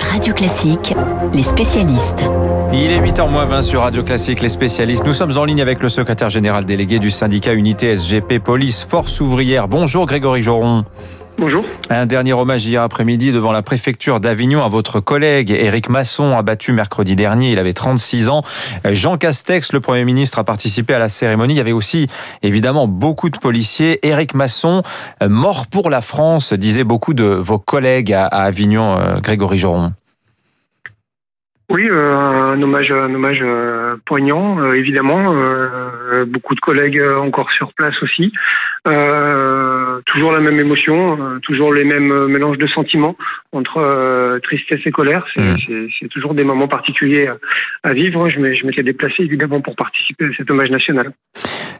Radio Classique, les spécialistes. Il est 8h20 sur Radio Classique, les spécialistes. Nous sommes en ligne avec le secrétaire général délégué du syndicat Unité SGP Police Force Ouvrière. Bonjour Grégory Joron. Bonjour. Un dernier hommage hier après-midi devant la préfecture d'Avignon à votre collègue Éric Masson, abattu mercredi dernier. Il avait 36 ans. Jean Castex, le Premier ministre, a participé à la cérémonie. Il y avait aussi évidemment beaucoup de policiers. Éric Masson, mort pour la France, disaient beaucoup de vos collègues à Avignon, euh, Grégory Joron. Oui, euh, un hommage, un hommage euh, poignant, euh, évidemment. beaucoup de collègues encore sur place aussi. Toujours la même émotion, toujours les mêmes mélanges de sentiments entre tristesse et colère. Mmh. C'est toujours des moments particuliers à, vivre. Je m'étais déplacé évidemment pour participer à cet hommage national.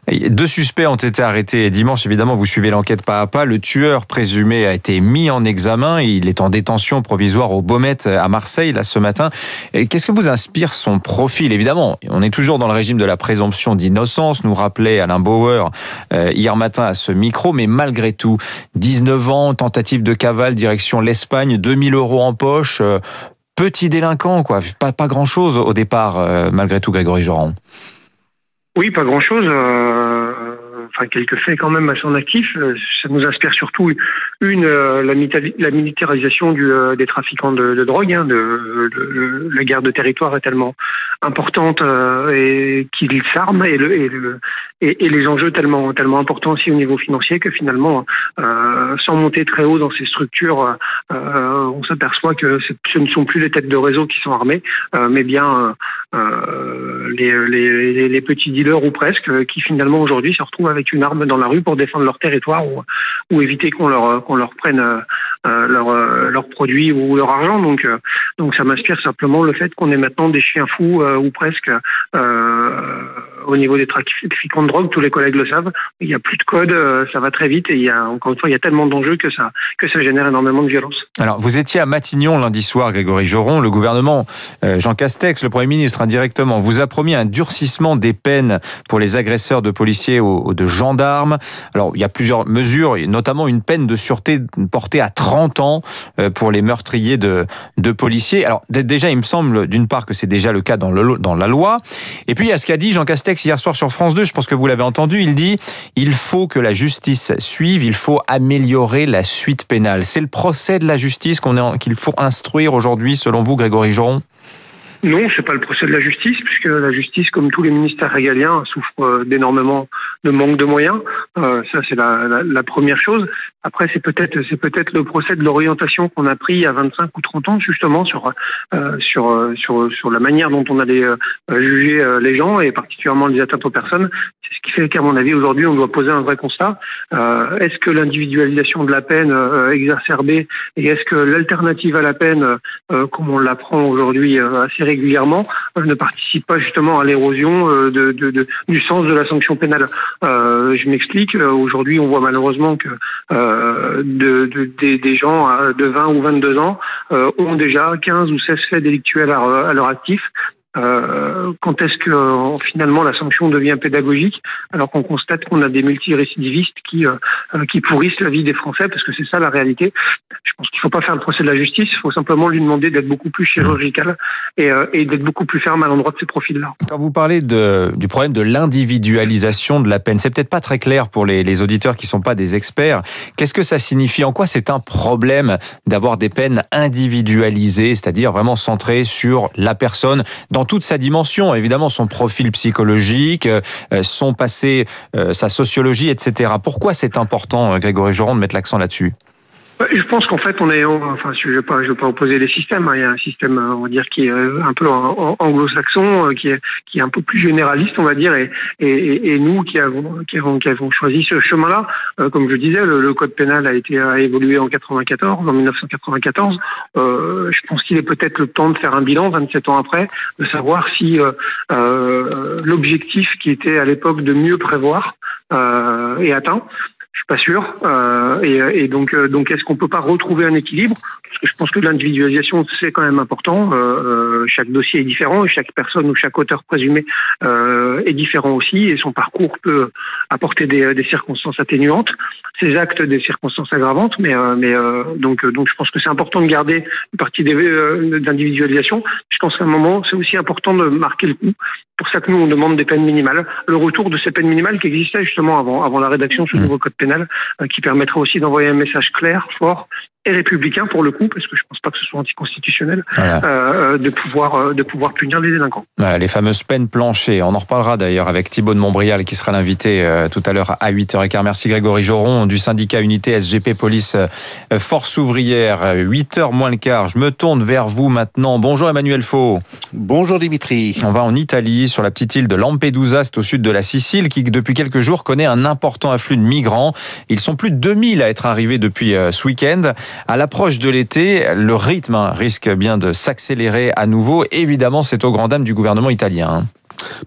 Deux suspects ont été arrêtés dimanche. Évidemment, vous suivez l'enquête pas à pas. Le tueur présumé a été mis en examen. Il est en détention provisoire au Baumette à Marseille là ce matin. Qu'est-ce que vous inspire son profil? Évidemment, on est toujours dans le régime de la présomption d'innocence, nous rappelait Alain Bauer euh, hier matin à ce micro, mais malgré tout, 19 ans, tentative de cavale, direction l'Espagne, 2000 euros en poche, euh, petit délinquant, quoi. Pas, pas grand-chose au départ, euh, malgré tout, Grégory Joran. Oui, pas grand-chose enfin quelques faits quand même à son actif. Euh, ça nous inspire surtout une euh, la, militarisation du, euh, des trafiquants de, drogue. Hein, de, la guerre de territoire est tellement importante et qu'ils s'arment et, le, et, le, et, les enjeux tellement tellement importants aussi au niveau financier que finalement, sans monter très haut dans ces structures, on s'aperçoit que ce ne sont plus les têtes de réseau qui sont armées, mais bien les, les, les, petits dealers ou presque, qui finalement aujourd'hui se retrouvent avec une arme dans la rue pour défendre leur territoire ou, ou éviter qu'on leur qu'on leur prenne euh, leurs leur produits ou leur argent. Donc euh, donc ça m'inspire simplement le fait qu'on est maintenant des chiens fous euh, ou presque au niveau des trafiquants de drogue. Tous les collègues le savent. Il n'y a plus de code, ça va très vite et encore une fois il y a tellement d'enjeux que ça que ça génère énormément de violence. Alors vous étiez à Matignon lundi soir, Grégory Joron. Le gouvernement Jean Castex, le Premier ministre indirectement, vous a promis un durcissement des peines pour les agresseurs de policiers ou de gendarmes. Alors, il y a plusieurs mesures, notamment une peine de sûreté portée à 30 ans euh, pour les meurtriers de, policiers. Alors, déjà, il me semble, d'une part, que c'est déjà le cas dans, la loi. Et puis, il y a ce qu'a dit Jean Castex hier soir sur France 2, je pense que vous l'avez entendu, il dit il faut que la justice suive, il faut améliorer la suite pénale. C'est le procès de la justice qu'il faut instruire aujourd'hui, selon vous, Grégory Joron non, c'est pas le procès de la justice, puisque la justice, comme tous les ministères régaliens, souffre euh, d'énormément de manque de moyens. Euh, ça, c'est la, première chose. Après, c'est peut-être c'est peut-être le procès de l'orientation qu'on a pris à 25 ou 30 ans, justement sur euh, euh, sur sur la manière dont on allait euh, juger les gens et particulièrement les atteintes aux personnes. C'est ce qui fait qu'à mon avis, aujourd'hui, on doit poser un vrai constat. est-ce que l'individualisation de la peine exacerbée et est-ce que l'alternative à la peine, comme on l'apprend aujourd'hui assez régulièrement, ne participe pas justement à l'érosion du sens de la sanction pénale? Je m'explique. Aujourd'hui, on voit malheureusement que euh, de, de, des, gens de 20 ou 22 ans euh, ont déjà 15 ou 16 faits délictuels à leur actif. Euh, quand est-ce que euh, finalement la sanction devient pédagogique alors qu'on constate qu'on a des multirécidivistes qui euh, qui pourrissent la vie des Français parce que c'est ça la réalité. Je pense qu'il ne faut pas faire le procès de la justice, il faut simplement lui demander d'être beaucoup plus chirurgical et, d'être beaucoup plus ferme à l'endroit de ces profils-là. Quand vous parlez du problème de l'individualisation de la peine, c'est peut-être pas très clair pour les, auditeurs qui sont pas des experts. Qu'est-ce que ça signifie? En quoi c'est un problème d'avoir des peines individualisées, c'est-à-dire vraiment centrées sur la personne dans toute sa dimension, évidemment son profil psychologique, euh, son passé, euh, sa sociologie, etc. Pourquoi c'est important, euh, Grégory Joron, de mettre l'accent là-dessus? Je pense qu'en fait, on est, enfin, je ne veux pas, je veux pas opposer les systèmes. Hein. Il y a un système, on va dire, qui est un peu anglo-saxon, qui est, qui est un peu plus généraliste, on va dire, et, et, et nous qui avons, qui avons, qui avons choisi ce chemin-là, comme je disais, le, code pénal a été a évolué en 94, en 1994. Euh, je pense qu'il est peut-être le temps de faire un bilan, 27 ans après, de savoir si euh, euh, l'objectif qui était à l'époque de mieux prévoir est atteint. Je suis pas sûr. Euh, et, et, donc, euh, donc est-ce qu'on peut pas retrouver un équilibre? Parce que je pense que l'individualisation c'est quand même important. Euh, chaque dossier est différent et chaque personne ou chaque auteur présumé est différent aussi et son parcours peut apporter des, des circonstances atténuantes, ses actes des circonstances aggravantes. Mais, mais donc, donc je pense que c'est important de garder une partie d'individualisation. Je pense qu'à un moment c'est aussi important de marquer le coup pour ça que nous, on demande des peines minimales. Le retour de ces peines minimales qui existaient justement avant, avant la rédaction de ce mmh. nouveau code pénal, euh, qui permettrait aussi d'envoyer un message clair, fort et républicain pour le coup, parce que je pense pas que ce soit anticonstitutionnel, euh, euh, de pouvoir euh, de pouvoir punir les délinquants. Voilà, les fameuses peines planchées. On en reparlera d'ailleurs avec Thibault de Montbrial qui sera l'invité tout à l'heure à 8h15. Merci Grégory Joron du syndicat Unité SGP Police Force ouvrière. 8h moins le quart. Je me tourne vers vous maintenant. Bonjour Emmanuel Faux. Bonjour Dimitri. On va en Italie, sur la petite île de Lampedusa, c'est au sud de la Sicile, qui depuis quelques jours connaît un important afflux de migrants. Ils sont plus de 2000 à être arrivés depuis ce week-end. À l'approche de l'été, le rythme hein, risque bien de s'accélérer à nouveau. Évidemment, c'est au grand dam du gouvernement italien.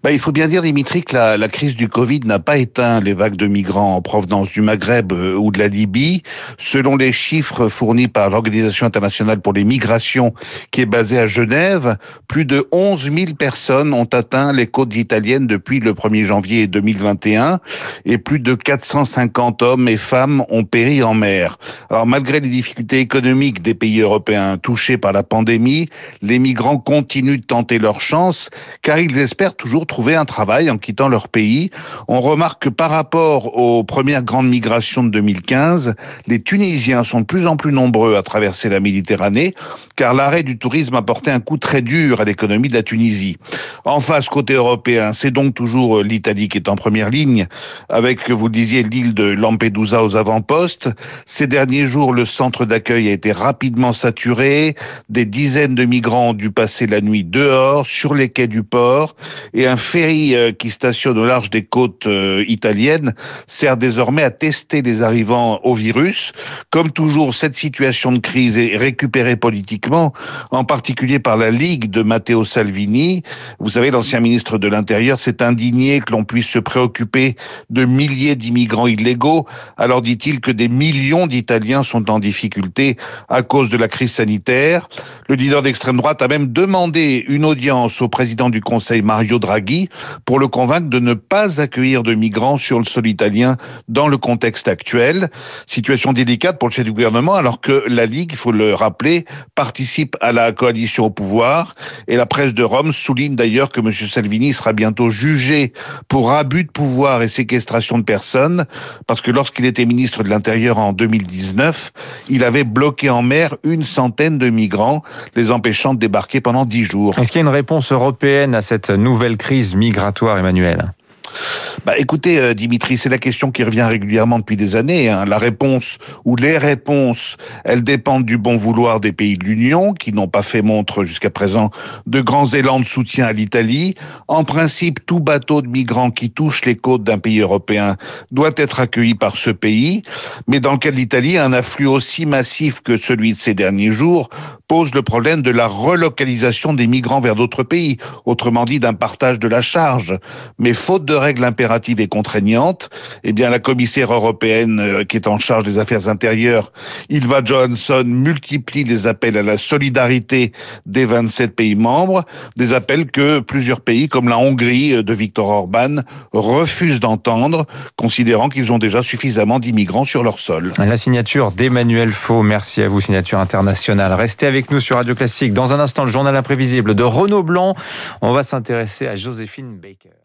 Bah, il faut bien dire, Dimitri, que la, la crise du Covid n'a pas éteint les vagues de migrants en provenance du Maghreb euh, ou de la Libye. Selon les chiffres fournis par l'Organisation internationale pour les migrations, qui est basée à Genève, plus de 11 000 personnes ont atteint les côtes italiennes depuis le 1er janvier 2021 et plus de 450 hommes et femmes ont péri en mer. Alors malgré les difficultés économiques des pays européens touchés par la pandémie, les migrants continuent de tenter leur chance car ils espèrent toujours trouver un travail en quittant leur pays. On remarque que par rapport aux premières grandes migrations de 2015, les Tunisiens sont de plus en plus nombreux à traverser la Méditerranée, car l'arrêt du tourisme a porté un coup très dur à l'économie de la Tunisie. En face, côté européen, c'est donc toujours l'Italie qui est en première ligne, avec, vous le disiez, l'île de Lampedusa aux avant-postes. Ces derniers jours, le centre d'accueil a été rapidement saturé. Des dizaines de migrants ont dû passer la nuit dehors, sur les quais du port, et un ferry euh, qui stationne au large des côtes euh, italiennes sert désormais à tester les arrivants au virus. Comme toujours, cette situation de crise est récupérée politiquement, en particulier par la Ligue de Matteo Salvini. Vous savez, l'ancien ministre de l'Intérieur s'est indigné que l'on puisse se préoccuper de milliers d'immigrants illégaux, alors dit-il que des millions d'Italiens sont en difficulté à cause de la crise sanitaire. Le leader d'extrême droite a même demandé une audience au président du Conseil Mario Draghi pour le convaincre de ne pas accueillir de migrants sur le sol italien dans le contexte actuel. Situation délicate pour le chef du gouvernement alors que la Ligue, il faut le rappeler, participe à la coalition au pouvoir et la presse de Rome souligne d'ailleurs que M. Salvini sera bientôt jugé pour abus de pouvoir et séquestration de personnes parce que lorsqu'il était ministre de l'Intérieur en 2019, il avait bloqué en mer une centaine de migrants, les empêchant de débarquer pendant dix jours. Est-ce qu'il y a une réponse européenne à cette nouvelle crise migratoire, Emmanuel bah, écoutez, euh, Dimitri, c'est la question qui revient régulièrement depuis des années. Hein. La réponse ou les réponses, elles dépendent du bon vouloir des pays de l'Union, qui n'ont pas fait montre jusqu'à présent de grands élans de soutien à l'Italie. En principe, tout bateau de migrants qui touche les côtes d'un pays européen doit être accueilli par ce pays. Mais dans le cas de l'Italie, un afflux aussi massif que celui de ces derniers jours pose le problème de la relocalisation des migrants vers d'autres pays, autrement dit d'un partage de la charge. Mais faute de règles impératives et contraignantes, eh bien la commissaire européenne euh, qui est en charge des affaires intérieures, Ilva Johansson, multiplie les appels à la solidarité des 27 pays membres, des appels que plusieurs pays comme la Hongrie euh, de Viktor Orban refusent d'entendre, considérant qu'ils ont déjà suffisamment d'immigrants sur leur sol. La signature d'Emmanuel Faux, merci à vous, signature internationale. Restez avec nous sur Radio Classique. Dans un instant, le journal imprévisible de Renaud Blanc. On va s'intéresser à Joséphine Baker.